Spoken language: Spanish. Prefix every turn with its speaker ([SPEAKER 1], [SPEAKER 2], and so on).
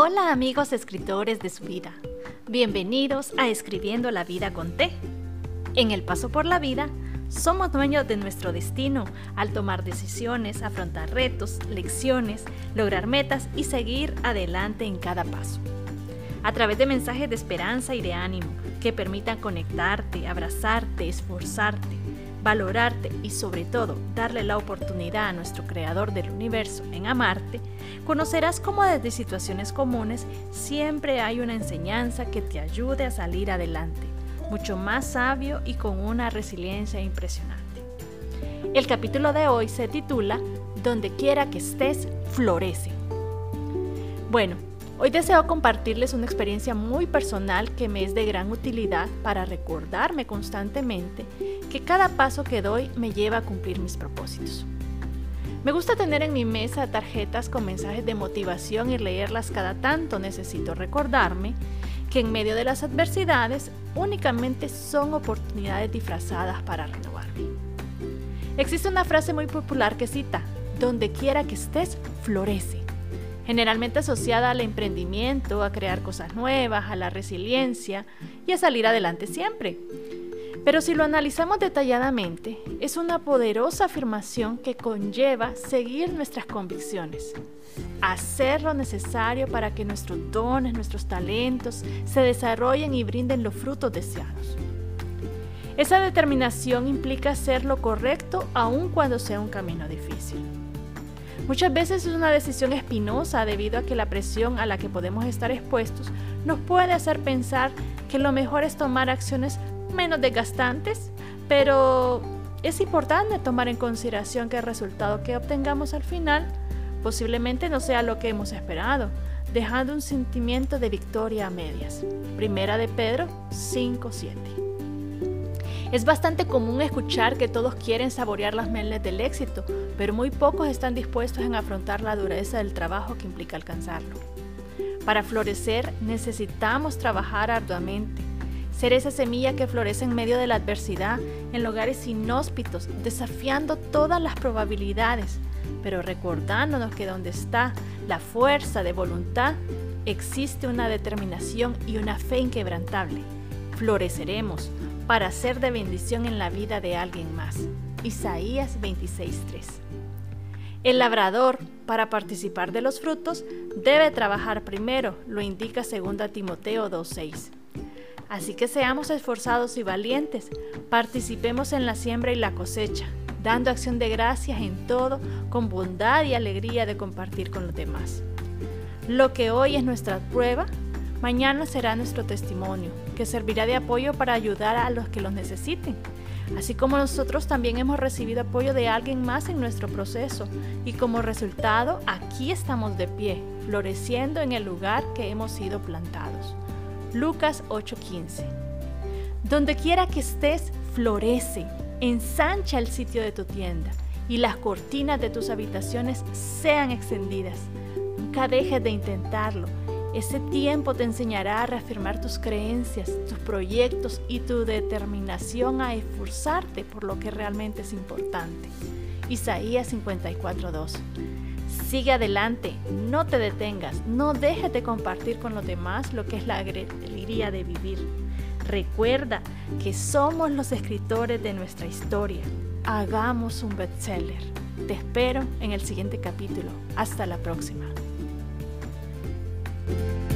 [SPEAKER 1] Hola amigos escritores de su vida. Bienvenidos a Escribiendo la vida con T. En el paso por la vida, somos dueños de nuestro destino al tomar decisiones, afrontar retos, lecciones, lograr metas y seguir adelante en cada paso. A través de mensajes de esperanza y de ánimo que permitan conectarte, abrazarte, esforzarte, valorarte y sobre todo darle la oportunidad a nuestro creador del universo en amarte, conocerás cómo desde situaciones comunes siempre hay una enseñanza que te ayude a salir adelante, mucho más sabio y con una resiliencia impresionante. El capítulo de hoy se titula Donde quiera que estés, florece. Bueno, Hoy deseo compartirles una experiencia muy personal que me es de gran utilidad para recordarme constantemente que cada paso que doy me lleva a cumplir mis propósitos. Me gusta tener en mi mesa tarjetas con mensajes de motivación y leerlas cada tanto. Necesito recordarme que en medio de las adversidades únicamente son oportunidades disfrazadas para renovarme. Existe una frase muy popular que cita, donde quiera que estés, florece generalmente asociada al emprendimiento, a crear cosas nuevas, a la resiliencia y a salir adelante siempre. Pero si lo analizamos detalladamente, es una poderosa afirmación que conlleva seguir nuestras convicciones, hacer lo necesario para que nuestros dones, nuestros talentos se desarrollen y brinden los frutos deseados. Esa determinación implica hacer lo correcto aun cuando sea un camino difícil. Muchas veces es una decisión espinosa debido a que la presión a la que podemos estar expuestos nos puede hacer pensar que lo mejor es tomar acciones menos desgastantes, pero es importante tomar en consideración que el resultado que obtengamos al final posiblemente no sea lo que hemos esperado, dejando un sentimiento de victoria a medias. Primera de Pedro 5:7. Es bastante común escuchar que todos quieren saborear las mieles del éxito, pero muy pocos están dispuestos en afrontar la dureza del trabajo que implica alcanzarlo. Para florecer necesitamos trabajar arduamente, ser esa semilla que florece en medio de la adversidad, en lugares inhóspitos, desafiando todas las probabilidades, pero recordándonos que donde está la fuerza de voluntad, existe una determinación y una fe inquebrantable. Floreceremos, para ser de bendición en la vida de alguien más. Isaías 26:3. El labrador, para participar de los frutos, debe trabajar primero, lo indica 2 Timoteo 2:6. Así que seamos esforzados y valientes, participemos en la siembra y la cosecha, dando acción de gracias en todo, con bondad y alegría de compartir con los demás. Lo que hoy es nuestra prueba, Mañana será nuestro testimonio, que servirá de apoyo para ayudar a los que lo necesiten. Así como nosotros también hemos recibido apoyo de alguien más en nuestro proceso y como resultado aquí estamos de pie, floreciendo en el lugar que hemos sido plantados. Lucas 8:15. Donde quiera que estés, florece, ensancha el sitio de tu tienda y las cortinas de tus habitaciones sean extendidas. Nunca dejes de intentarlo ese tiempo te enseñará a reafirmar tus creencias, tus proyectos y tu determinación a esforzarte por lo que realmente es importante. Isaías 54:2. Sigue adelante, no te detengas, no dejes de compartir con los demás lo que es la alegría de vivir. Recuerda que somos los escritores de nuestra historia. Hagamos un bestseller. Te espero en el siguiente capítulo. Hasta la próxima. thank you